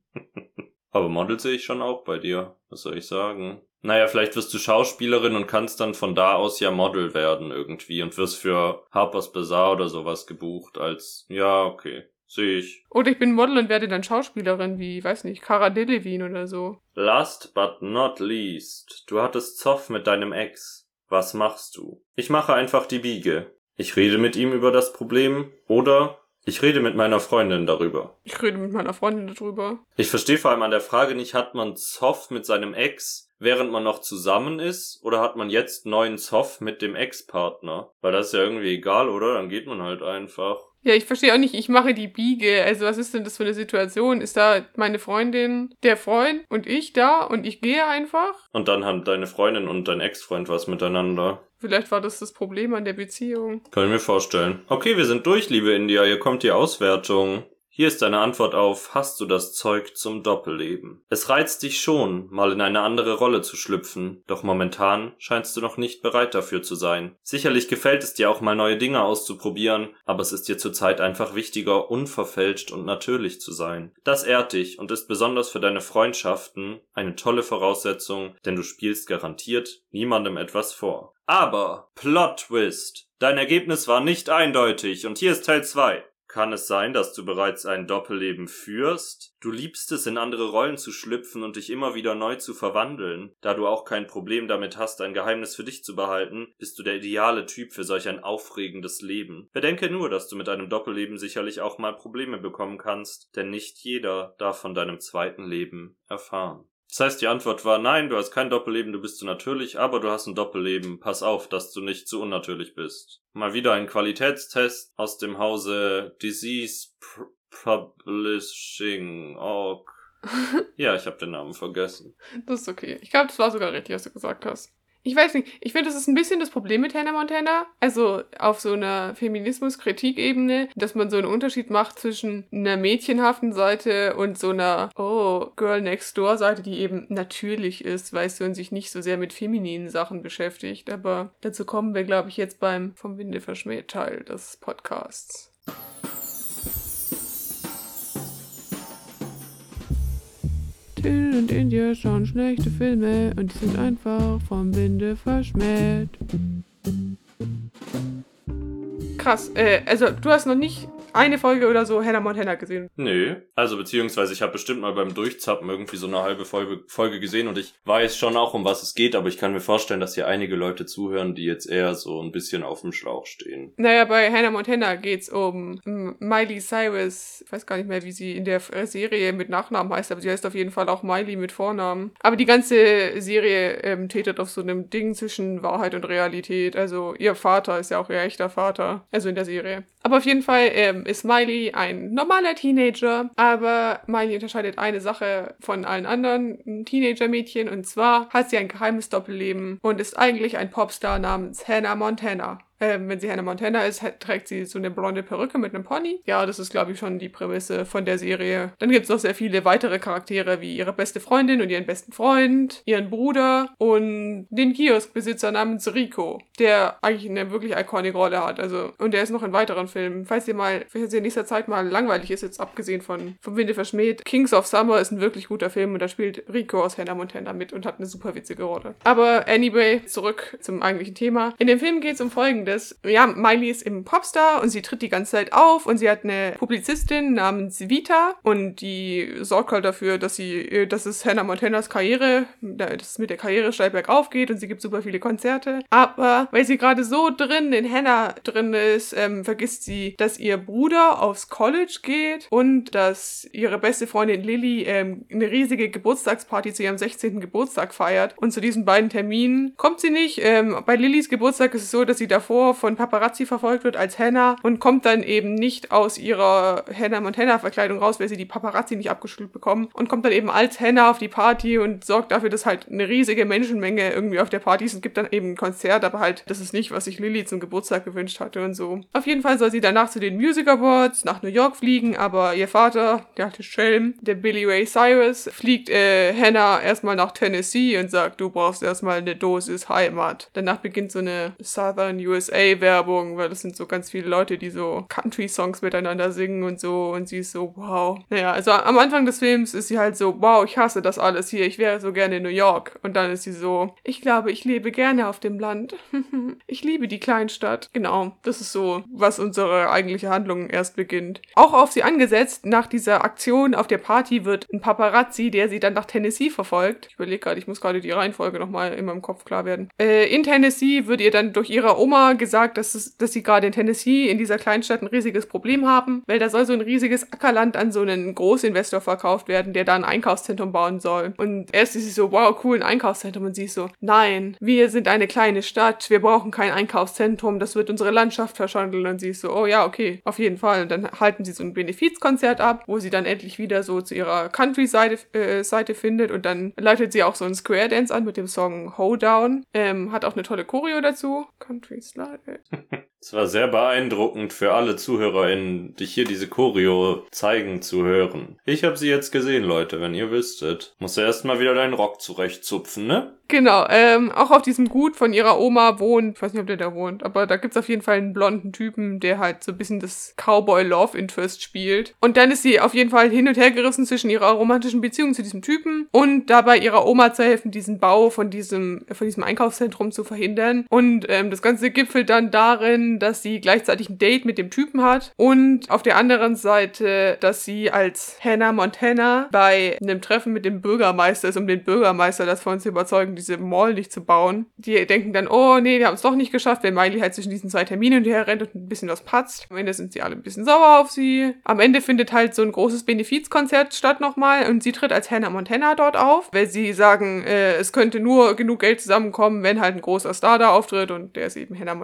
Aber Model sehe ich schon auch bei dir. Was soll ich sagen? Naja, vielleicht wirst du Schauspielerin und kannst dann von da aus ja Model werden irgendwie und wirst für Harper's Bazaar oder sowas gebucht als, ja, okay. Sehe ich. Oder ich bin Model und werde dann Schauspielerin wie, weiß nicht, Cara Delevingne oder so. Last but not least. Du hattest Zoff mit deinem Ex. Was machst du? Ich mache einfach die Biege. Ich rede mit ihm über das Problem oder ich rede mit meiner Freundin darüber. Ich rede mit meiner Freundin darüber. Ich verstehe vor allem an der Frage nicht, hat man Zoff mit seinem Ex, während man noch zusammen ist, oder hat man jetzt neuen Zoff mit dem Ex-Partner? Weil das ist ja irgendwie egal, oder? Dann geht man halt einfach. Ja, ich verstehe auch nicht, ich mache die Biege. Also was ist denn das für eine Situation? Ist da meine Freundin, der Freund und ich da und ich gehe einfach? Und dann haben deine Freundin und dein Ex-Freund was miteinander. Vielleicht war das das Problem an der Beziehung. Kann ich mir vorstellen. Okay, wir sind durch, liebe India. Hier kommt die Auswertung. Hier ist deine Antwort auf Hast du das Zeug zum Doppelleben? Es reizt dich schon, mal in eine andere Rolle zu schlüpfen, doch momentan scheinst du noch nicht bereit dafür zu sein. Sicherlich gefällt es dir auch mal neue Dinge auszuprobieren, aber es ist dir zurzeit einfach wichtiger, unverfälscht und natürlich zu sein. Das ehrt dich und ist besonders für deine Freundschaften eine tolle Voraussetzung, denn du spielst garantiert niemandem etwas vor. Aber Plot Twist. Dein Ergebnis war nicht eindeutig und hier ist Teil 2. Kann es sein, dass du bereits ein Doppelleben führst? Du liebst es, in andere Rollen zu schlüpfen und dich immer wieder neu zu verwandeln. Da du auch kein Problem damit hast, ein Geheimnis für dich zu behalten, bist du der ideale Typ für solch ein aufregendes Leben. Bedenke nur, dass du mit einem Doppelleben sicherlich auch mal Probleme bekommen kannst, denn nicht jeder darf von deinem zweiten Leben erfahren. Das heißt, die Antwort war nein, du hast kein Doppelleben, du bist zu natürlich, aber du hast ein Doppelleben. Pass auf, dass du nicht zu unnatürlich bist. Mal wieder ein Qualitätstest aus dem Hause Disease Publishing Org. ja, ich habe den Namen vergessen. Das ist okay. Ich glaube, das war sogar richtig, was du gesagt hast. Ich weiß nicht, ich finde, das ist ein bisschen das Problem mit Hannah Montana. Also auf so einer Feminismus-Kritik-Ebene, dass man so einen Unterschied macht zwischen einer mädchenhaften Seite und so einer, oh, Girl Next Door-Seite, die eben natürlich ist, weißt du, und sich nicht so sehr mit femininen Sachen beschäftigt. Aber dazu kommen wir, glaube ich, jetzt beim Vom Winde verschmäht Teil des Podcasts. Till und India schauen schlechte Filme und die sind einfach vom Winde verschmäht. Krass, äh, also du hast noch nicht eine Folge oder so Hannah Montana gesehen. Nö, also beziehungsweise ich habe bestimmt mal beim Durchzappen irgendwie so eine halbe Folge, Folge gesehen und ich weiß schon auch, um was es geht, aber ich kann mir vorstellen, dass hier einige Leute zuhören, die jetzt eher so ein bisschen auf dem Schlauch stehen. Naja, bei Hannah Montana geht's um Miley Cyrus. Ich weiß gar nicht mehr, wie sie in der Serie mit Nachnamen heißt, aber sie heißt auf jeden Fall auch Miley mit Vornamen. Aber die ganze Serie ähm, tätet auf so einem Ding zwischen Wahrheit und Realität. Also ihr Vater ist ja auch ihr echter Vater. Also in der Serie. Aber auf jeden Fall ähm, ist Miley ein normaler Teenager, aber Miley unterscheidet eine Sache von allen anderen Teenager-Mädchen und zwar hat sie ein geheimes Doppelleben und ist eigentlich ein Popstar namens Hannah Montana. Ähm, wenn sie Hannah Montana ist, trägt sie so eine blonde Perücke mit einem Pony. Ja, das ist, glaube ich, schon die Prämisse von der Serie. Dann gibt es noch sehr viele weitere Charaktere, wie ihre beste Freundin und ihren besten Freund, ihren Bruder und den Kioskbesitzer namens Rico, der eigentlich eine wirklich iconic Rolle hat. Also, und der ist noch in weiteren Filmen. Falls ihr mal, falls ihr in nächster Zeit mal langweilig ist, jetzt abgesehen von vom Winde verschmäht, Kings of Summer ist ein wirklich guter Film und da spielt Rico aus Hannah Montana mit und hat eine super witzige Rolle. Aber anyway, zurück zum eigentlichen Thema. In dem Film geht es um folgendes folgendes. Ja, Miley ist eben Popstar und sie tritt die ganze Zeit auf und sie hat eine Publizistin namens Vita und die sorgt halt dafür, dass sie, dass es Hannah Montanas Karriere, dass es mit der Karriere steil bergauf geht und sie gibt super viele Konzerte. Aber weil sie gerade so drin in Hannah drin ist, ähm, vergisst sie, dass ihr Bruder aufs College geht und dass ihre beste Freundin Lily ähm, eine riesige Geburtstagsparty zu ihrem 16. Geburtstag feiert. Und zu diesen beiden Terminen kommt sie nicht. Ähm, bei Lillys Geburtstag ist es so, dass sie davor davor von Paparazzi verfolgt wird als Hannah und kommt dann eben nicht aus ihrer Hannah Montana Verkleidung raus, weil sie die Paparazzi nicht abgeschult bekommen und kommt dann eben als Hannah auf die Party und sorgt dafür, dass halt eine riesige Menschenmenge irgendwie auf der Party ist und gibt dann eben ein Konzert, aber halt, das ist nicht, was sich Lilly zum Geburtstag gewünscht hatte und so. Auf jeden Fall soll sie danach zu den Music Awards nach New York fliegen, aber ihr Vater, der alte Schelm, der Billy Ray Cyrus, fliegt äh, Hannah erstmal nach Tennessee und sagt, du brauchst erstmal eine Dosis Heimat. Danach beginnt so eine Southern USA USA-Werbung, weil das sind so ganz viele Leute, die so Country-Songs miteinander singen und so. Und sie ist so, wow. Naja, also am Anfang des Films ist sie halt so, wow, ich hasse das alles hier, ich wäre so gerne in New York. Und dann ist sie so, ich glaube, ich lebe gerne auf dem Land. ich liebe die Kleinstadt. Genau, das ist so, was unsere eigentliche Handlung erst beginnt. Auch auf sie angesetzt, nach dieser Aktion auf der Party wird ein Paparazzi, der sie dann nach Tennessee verfolgt. Ich überlege gerade, ich muss gerade die Reihenfolge nochmal in meinem Kopf klar werden. Äh, in Tennessee wird ihr dann durch ihre Oma gesagt, dass, es, dass sie gerade in Tennessee in dieser Kleinstadt ein riesiges Problem haben, weil da soll so ein riesiges Ackerland an so einen Großinvestor verkauft werden, der da ein Einkaufszentrum bauen soll. Und erst ist sie so, wow, cool, ein Einkaufszentrum. Und sie ist so, nein, wir sind eine kleine Stadt, wir brauchen kein Einkaufszentrum, das wird unsere Landschaft verschandeln. Und sie ist so, oh ja, okay, auf jeden Fall. Und dann halten sie so ein Benefizkonzert ab, wo sie dann endlich wieder so zu ihrer Country-Seite äh, Seite findet und dann leitet sie auch so einen Square Dance an mit dem Song Hoedown. Ähm, hat auch eine tolle Choreo dazu. Country Slide. Leute. Es war sehr beeindruckend für alle ZuhörerInnen, dich hier diese Choreo zeigen zu hören. Ich habe sie jetzt gesehen, Leute, wenn ihr wüsstet. Musst du erstmal wieder deinen Rock zurechtzupfen, ne? Genau, ähm, auch auf diesem Gut von ihrer Oma wohnt, ich weiß nicht, ob der da wohnt, aber da gibt's auf jeden Fall einen blonden Typen, der halt so ein bisschen das Cowboy-Love-Interest spielt. Und dann ist sie auf jeden Fall hin und her gerissen zwischen ihrer romantischen Beziehung zu diesem Typen und dabei ihrer Oma zu helfen, diesen Bau von diesem, von diesem Einkaufszentrum zu verhindern. Und ähm, das Ganze gipfelt dann darin, dass sie gleichzeitig ein Date mit dem Typen hat und auf der anderen Seite, dass sie als Hannah Montana bei einem Treffen mit dem Bürgermeister ist, um den Bürgermeister davon zu überzeugen, diese Mall nicht zu bauen. Die denken dann, oh nee, wir haben es doch nicht geschafft, wenn Miley halt zwischen diesen zwei Terminen hinterher rennt und ein bisschen was patzt. Am Ende sind sie alle ein bisschen sauer auf sie. Am Ende findet halt so ein großes Benefizkonzert statt nochmal und sie tritt als Hannah Montana dort auf, weil sie sagen, äh, es könnte nur genug Geld zusammenkommen, wenn halt ein großer Star da auftritt und der ist eben Hannah Montana.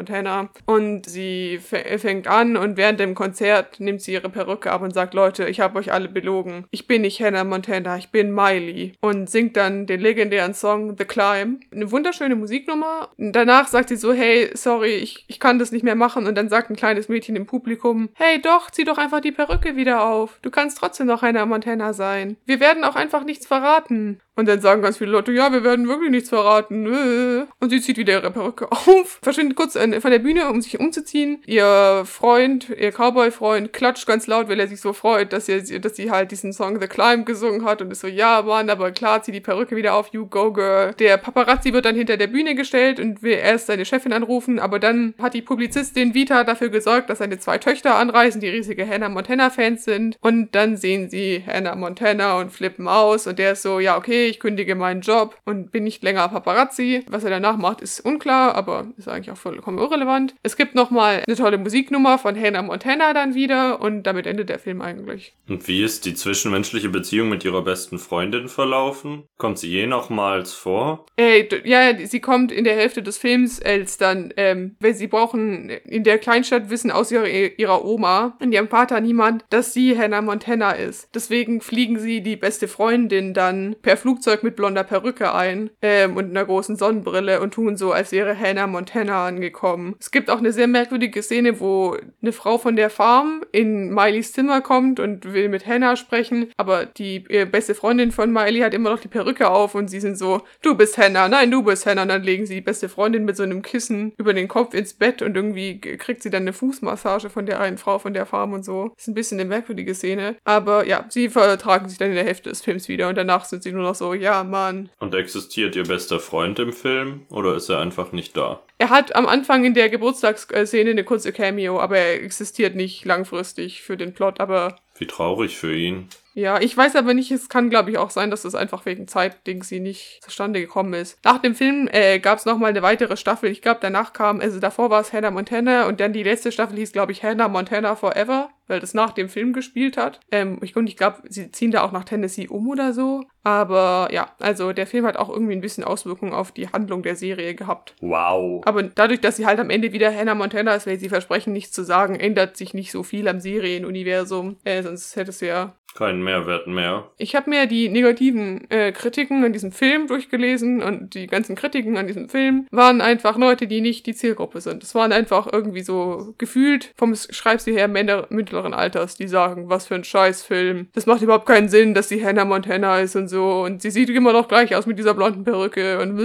Und sie fängt an und während dem Konzert nimmt sie ihre Perücke ab und sagt, Leute, ich habe euch alle belogen. Ich bin nicht Hannah Montana, ich bin Miley. Und singt dann den legendären Song The Climb. Eine wunderschöne Musiknummer. Danach sagt sie so, hey, sorry, ich, ich kann das nicht mehr machen. Und dann sagt ein kleines Mädchen im Publikum, hey, doch, zieh doch einfach die Perücke wieder auf. Du kannst trotzdem noch Hannah Montana sein. Wir werden auch einfach nichts verraten. Und dann sagen ganz viele Leute, ja, wir werden wirklich nichts verraten. Und sie zieht wieder ihre Perücke auf, verschwindet kurz von der Bühne, um sich umzuziehen. Ihr Freund, ihr Cowboy-Freund, klatscht ganz laut, weil er sich so freut, dass, er, dass sie halt diesen Song The Climb gesungen hat und ist so, ja, Mann, aber klar, zieh die Perücke wieder auf, you go girl. Der Paparazzi wird dann hinter der Bühne gestellt und will erst seine Chefin anrufen, aber dann hat die Publizistin Vita dafür gesorgt, dass seine zwei Töchter anreisen, die riesige Hannah Montana-Fans sind. Und dann sehen sie Hannah Montana und flippen aus und der ist so, ja, okay, ich kündige meinen Job und bin nicht länger Paparazzi. Was er danach macht, ist unklar, aber ist eigentlich auch vollkommen irrelevant. Es gibt nochmal eine tolle Musiknummer von Hannah Montana dann wieder und damit endet der Film eigentlich. Und wie ist die zwischenmenschliche Beziehung mit ihrer besten Freundin verlaufen? Kommt sie je nochmals vor? Äh, ja, sie kommt in der Hälfte des Films als dann, ähm, weil sie brauchen in der Kleinstadt wissen aus ihrer, ihrer Oma und ihrem Vater niemand, dass sie Hannah Montana ist. Deswegen fliegen sie die beste Freundin dann per Flugzeug Flugzeug mit blonder Perücke ein ähm, und einer großen Sonnenbrille und tun so, als wäre Hannah Montana angekommen. Es gibt auch eine sehr merkwürdige Szene, wo eine Frau von der Farm in Mileys Zimmer kommt und will mit Hannah sprechen, aber die äh, beste Freundin von Miley hat immer noch die Perücke auf und sie sind so, du bist Hannah, nein, du bist Hannah. Und dann legen sie die beste Freundin mit so einem Kissen über den Kopf ins Bett und irgendwie kriegt sie dann eine Fußmassage von der einen Frau von der Farm und so. Ist ein bisschen eine merkwürdige Szene. Aber ja, sie vertragen sich dann in der Hälfte des Films wieder und danach sind sie nur noch so, ja, Mann. Und existiert ihr bester Freund im Film oder ist er einfach nicht da? Er hat am Anfang in der Geburtstagsszene eine kurze Cameo, aber er existiert nicht langfristig für den Plot, aber. Wie traurig für ihn. Ja, ich weiß aber nicht, es kann glaube ich auch sein, dass es einfach wegen Zeitding sie nicht zustande gekommen ist. Nach dem Film äh, gab es nochmal eine weitere Staffel. Ich glaube, danach kam, also davor war es Hannah Montana und dann die letzte Staffel hieß, glaube ich, Hannah Montana Forever, weil das nach dem Film gespielt hat. Ähm, ich, ich glaube, sie ziehen da auch nach Tennessee um oder so. Aber ja, also der Film hat auch irgendwie ein bisschen Auswirkungen auf die Handlung der Serie gehabt. Wow. Aber dadurch, dass sie halt am Ende wieder Hannah Montana ist, weil sie versprechen, nichts zu sagen, ändert sich nicht so viel am Serienuniversum. Äh, sonst hättest du ja keinen Mehrwert mehr. Ich habe mir die negativen äh, Kritiken an diesem Film durchgelesen und die ganzen Kritiken an diesem Film waren einfach Leute, die nicht die Zielgruppe sind. Es waren einfach irgendwie so gefühlt vom Schreibstil her Männer mittleren Alters, die sagen, was für ein Scheißfilm. Das macht überhaupt keinen Sinn, dass sie Hannah Montana ist und so und sie sieht immer noch gleich aus mit dieser blonden Perücke und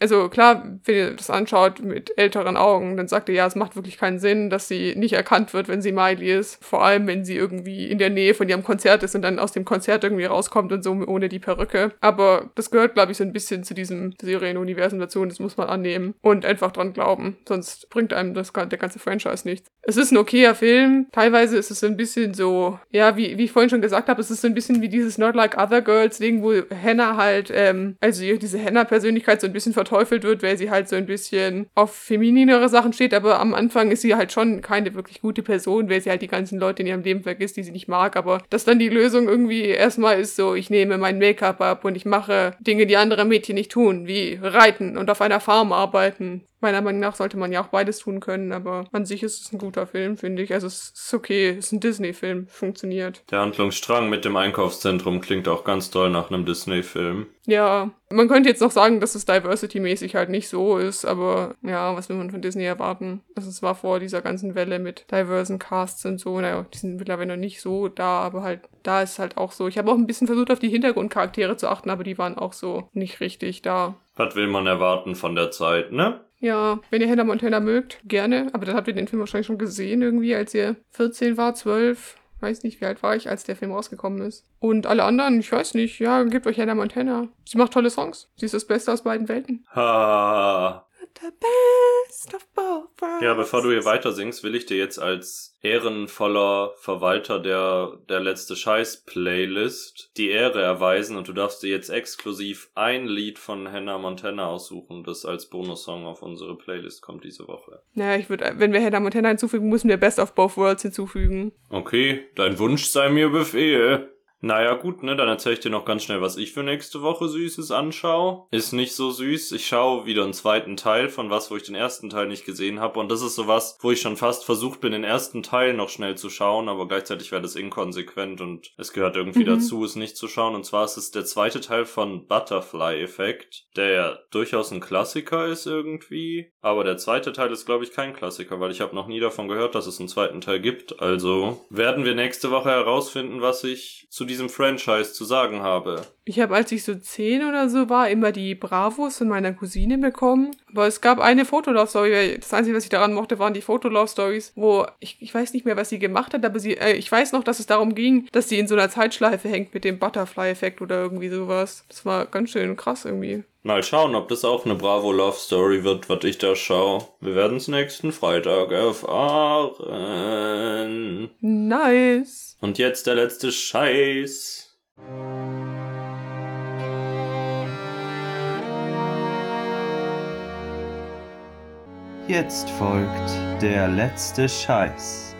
also klar, wenn ihr das anschaut mit älteren Augen, dann sagt ihr, ja, es macht wirklich keinen Sinn, dass sie nicht erkannt wird, wenn sie Miley ist. Vor allem, wenn sie irgendwie in der Nähe von ihrem Konzert ist und dann aus dem Konzert irgendwie rauskommt und so ohne die Perücke. Aber das gehört, glaube ich, so ein bisschen zu diesem Serienuniversum dazu und das muss man annehmen und einfach dran glauben. Sonst bringt einem das, der ganze Franchise nichts. Es ist ein okayer Film. Teilweise ist es so ein bisschen so, ja, wie, wie ich vorhin schon gesagt habe, es ist so ein bisschen wie dieses Not Like Other Girls Ding, wo Hannah halt, ähm, also diese Hannah-Persönlichkeit so ein bisschen verteufelt wird, weil sie halt so ein bisschen auf femininere Sachen steht, aber am Anfang ist sie halt schon keine wirklich gute Person, weil sie halt die ganzen Leute in ihrem Leben vergisst, die sie nicht mag, aber dass dann die Lösung irgendwie erstmal ist so, ich nehme mein Make-up ab und ich mache Dinge, die andere Mädchen nicht tun, wie reiten und auf einer Farm arbeiten Meiner Meinung nach sollte man ja auch beides tun können, aber an sich ist es ein guter Film, finde ich. Also es ist okay, es ist ein Disney-Film, funktioniert. Der Handlungsstrang mit dem Einkaufszentrum klingt auch ganz toll nach einem Disney-Film. Ja, man könnte jetzt noch sagen, dass es diversity-mäßig halt nicht so ist, aber ja, was will man von Disney erwarten? Also es war vor dieser ganzen Welle mit diversen Casts und so, naja, die sind mittlerweile noch nicht so da, aber halt, da ist halt auch so. Ich habe auch ein bisschen versucht, auf die Hintergrundcharaktere zu achten, aber die waren auch so nicht richtig da. Was will man erwarten von der Zeit, ne? Ja, wenn ihr Hannah Montana mögt, gerne, aber dann habt ihr den Film wahrscheinlich schon gesehen irgendwie, als ihr 14 war, 12, weiß nicht, wie alt war ich, als der Film rausgekommen ist. Und alle anderen, ich weiß nicht, ja, gebt euch Hannah Montana. Sie macht tolle Songs. Sie ist das Beste aus beiden Welten. Ha. The best of both worlds. Ja, bevor du hier weiter singst, will ich dir jetzt als ehrenvoller Verwalter der, der letzte Scheiß-Playlist die Ehre erweisen und du darfst dir jetzt exklusiv ein Lied von Hannah Montana aussuchen, das als Bonussong auf unsere Playlist kommt diese Woche. Naja, ich würde, wenn wir Hannah Montana hinzufügen, müssen wir Best of Both Worlds hinzufügen. Okay, dein Wunsch sei mir Befehl. Naja, gut, ne, dann erzähl ich dir noch ganz schnell, was ich für nächste Woche Süßes anschaue. Ist nicht so süß. Ich schaue wieder einen zweiten Teil von was, wo ich den ersten Teil nicht gesehen habe. Und das ist sowas, wo ich schon fast versucht bin, den ersten Teil noch schnell zu schauen, aber gleichzeitig wäre das inkonsequent und es gehört irgendwie Mhm. dazu, es nicht zu schauen. Und zwar ist es der zweite Teil von Butterfly Effect, der ja durchaus ein Klassiker ist irgendwie. Aber der zweite Teil ist, glaube ich, kein Klassiker, weil ich habe noch nie davon gehört, dass es einen zweiten Teil gibt. Also werden wir nächste Woche herausfinden, was ich zu diesem Franchise zu sagen habe. Ich habe, als ich so zehn oder so war, immer die Bravos von meiner Cousine bekommen. Aber es gab eine Fotolove-Story. Das Einzige, was ich daran mochte, waren die Fotolove-Stories, wo ich, ich weiß nicht mehr, was sie gemacht hat, aber sie, äh, ich weiß noch, dass es darum ging, dass sie in so einer Zeitschleife hängt mit dem Butterfly-Effekt oder irgendwie sowas. Das war ganz schön krass irgendwie. Mal schauen, ob das auch eine Bravo Love Story wird, was ich da schaue. Wir werden es nächsten Freitag erfahren. Nice. Und jetzt der letzte Scheiß. Jetzt folgt der letzte Scheiß.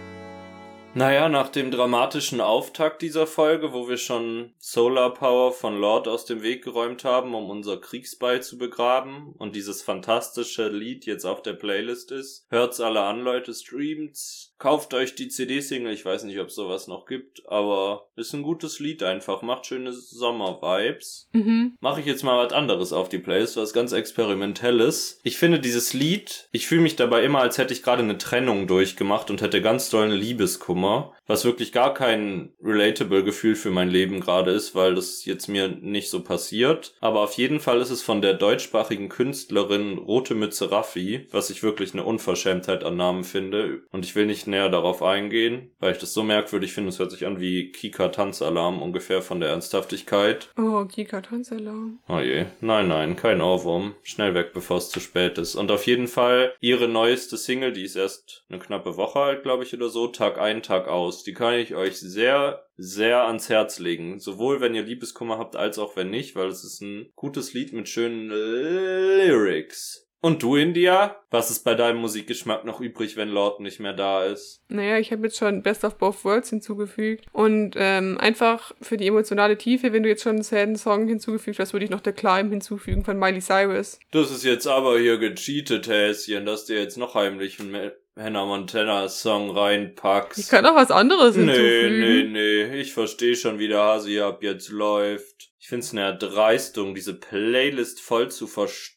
Naja, nach dem dramatischen Auftakt dieser Folge, wo wir schon Solar Power von Lord aus dem Weg geräumt haben, um unser Kriegsbeil zu begraben und dieses fantastische Lied jetzt auf der Playlist ist, hört's alle an, Leute, streamt's, kauft euch die CD-Single, ich weiß nicht, ob sowas noch gibt, aber ist ein gutes Lied einfach, macht schöne Sommer-Vibes. Mhm. Mache ich jetzt mal was anderes auf die Playlist, was ganz experimentelles. Ich finde dieses Lied, ich fühle mich dabei immer, als hätte ich gerade eine Trennung durchgemacht und hätte ganz doll eine Liebeskummer, was wirklich gar kein relatable Gefühl für mein Leben gerade ist, weil das jetzt mir nicht so passiert. Aber auf jeden Fall ist es von der deutschsprachigen Künstlerin Rote Mütze Raffi, was ich wirklich eine Unverschämtheit an Namen finde. Und ich will nicht näher darauf eingehen, weil ich das so merkwürdig finde. Es hört sich an wie Kika Tanzalarm ungefähr von der Ernsthaftigkeit. Oh, Kika Tanzalarm. Oh je. Nein, nein, kein Ohrwurm. Schnell weg, bevor es zu spät ist. Und auf jeden Fall ihre neueste Single, die ist erst eine knappe Woche alt, glaube ich, oder so. Tag ein, Tag aus. Die kann ich euch sehr, sehr ans Herz legen. Sowohl wenn ihr Liebeskummer habt, als auch wenn nicht, weil es ist ein gutes Lied mit schönen Lyrics. Und du, India? Was ist bei deinem Musikgeschmack noch übrig, wenn Lord nicht mehr da ist? Naja, ich habe jetzt schon Best of Both Worlds hinzugefügt. Und ähm, einfach für die emotionale Tiefe, wenn du jetzt schon einen sadden Song hinzugefügt hast, würde ich noch The Climb hinzufügen von Miley Cyrus. Das ist jetzt aber hier gecheatet, Häschen, dass du jetzt noch heimlich einen Hannah Montana Song reinpackst. Ich kann auch was anderes Nee, hinzufügen. nee, nee. Ich verstehe schon, wie der Hasi ab jetzt läuft. Ich find's eine Erdreistung, diese Playlist voll zu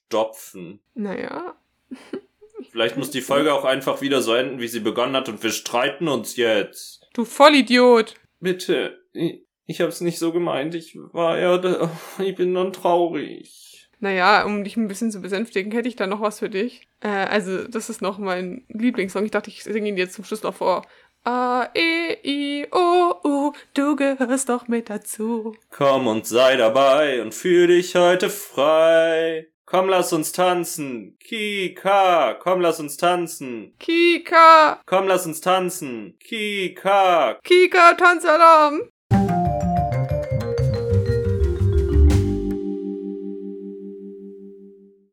verstopfen. Naja. Vielleicht muss die Folge auch einfach wieder so enden, wie sie begonnen hat und wir streiten uns jetzt. Du Vollidiot. Bitte. Ich, ich hab's nicht so gemeint. Ich war ja, da- ich bin dann traurig. Naja, um dich ein bisschen zu besänftigen, hätte ich da noch was für dich. Äh, also, das ist noch mein Lieblingssong. Ich dachte, ich singe ihn jetzt zum Schluss noch vor. A, E, I, O, U, du gehörst doch mit dazu. Komm und sei dabei und fühl dich heute frei. Komm, lass uns tanzen. Kika, komm, lass uns tanzen. Kika, Komm, lass uns tanzen. Kika. Kika, Tanzalarm.